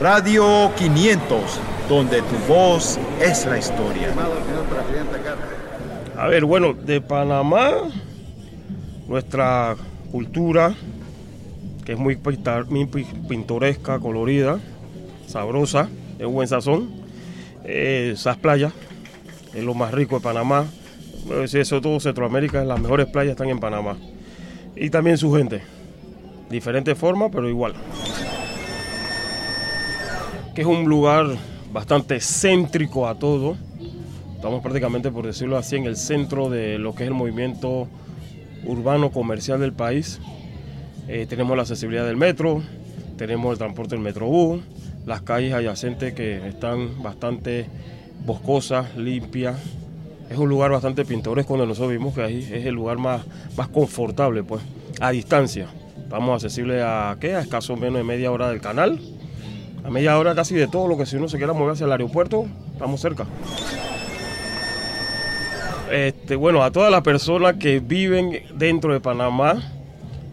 Radio 500, donde tu voz es la historia. A ver, bueno, de Panamá, nuestra cultura, que es muy, pintoresca, colorida, sabrosa, de buen sazón. Eh, esas playas es lo más rico de Panamá. Eso todo Centroamérica, las mejores playas están en Panamá. Y también su gente. Diferente forma, pero igual. Que es un lugar bastante céntrico a todo. Estamos prácticamente, por decirlo así, en el centro de lo que es el movimiento urbano comercial del país. Eh, tenemos la accesibilidad del metro, tenemos el transporte del metrobús, las calles adyacentes que están bastante boscosas, limpias. Es un lugar bastante pintoresco donde nosotros vimos que ahí es el lugar más, más confortable, pues, a distancia. Estamos accesibles a, ¿qué? A escaso menos de media hora del canal, a media hora casi de todo lo que si uno se quiera mover hacia el aeropuerto, estamos cerca. Este, bueno, a todas las personas que viven dentro de Panamá,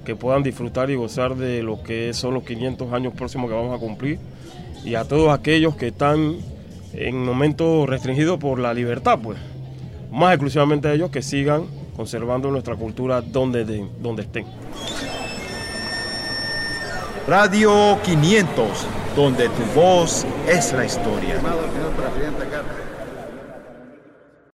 que puedan disfrutar y gozar de lo que son los 500 años próximos que vamos a cumplir, y a todos aquellos que están en momentos restringidos por la libertad, pues, más exclusivamente a ellos que sigan conservando nuestra cultura donde, de- donde estén. Radio 500, donde tu voz es la historia.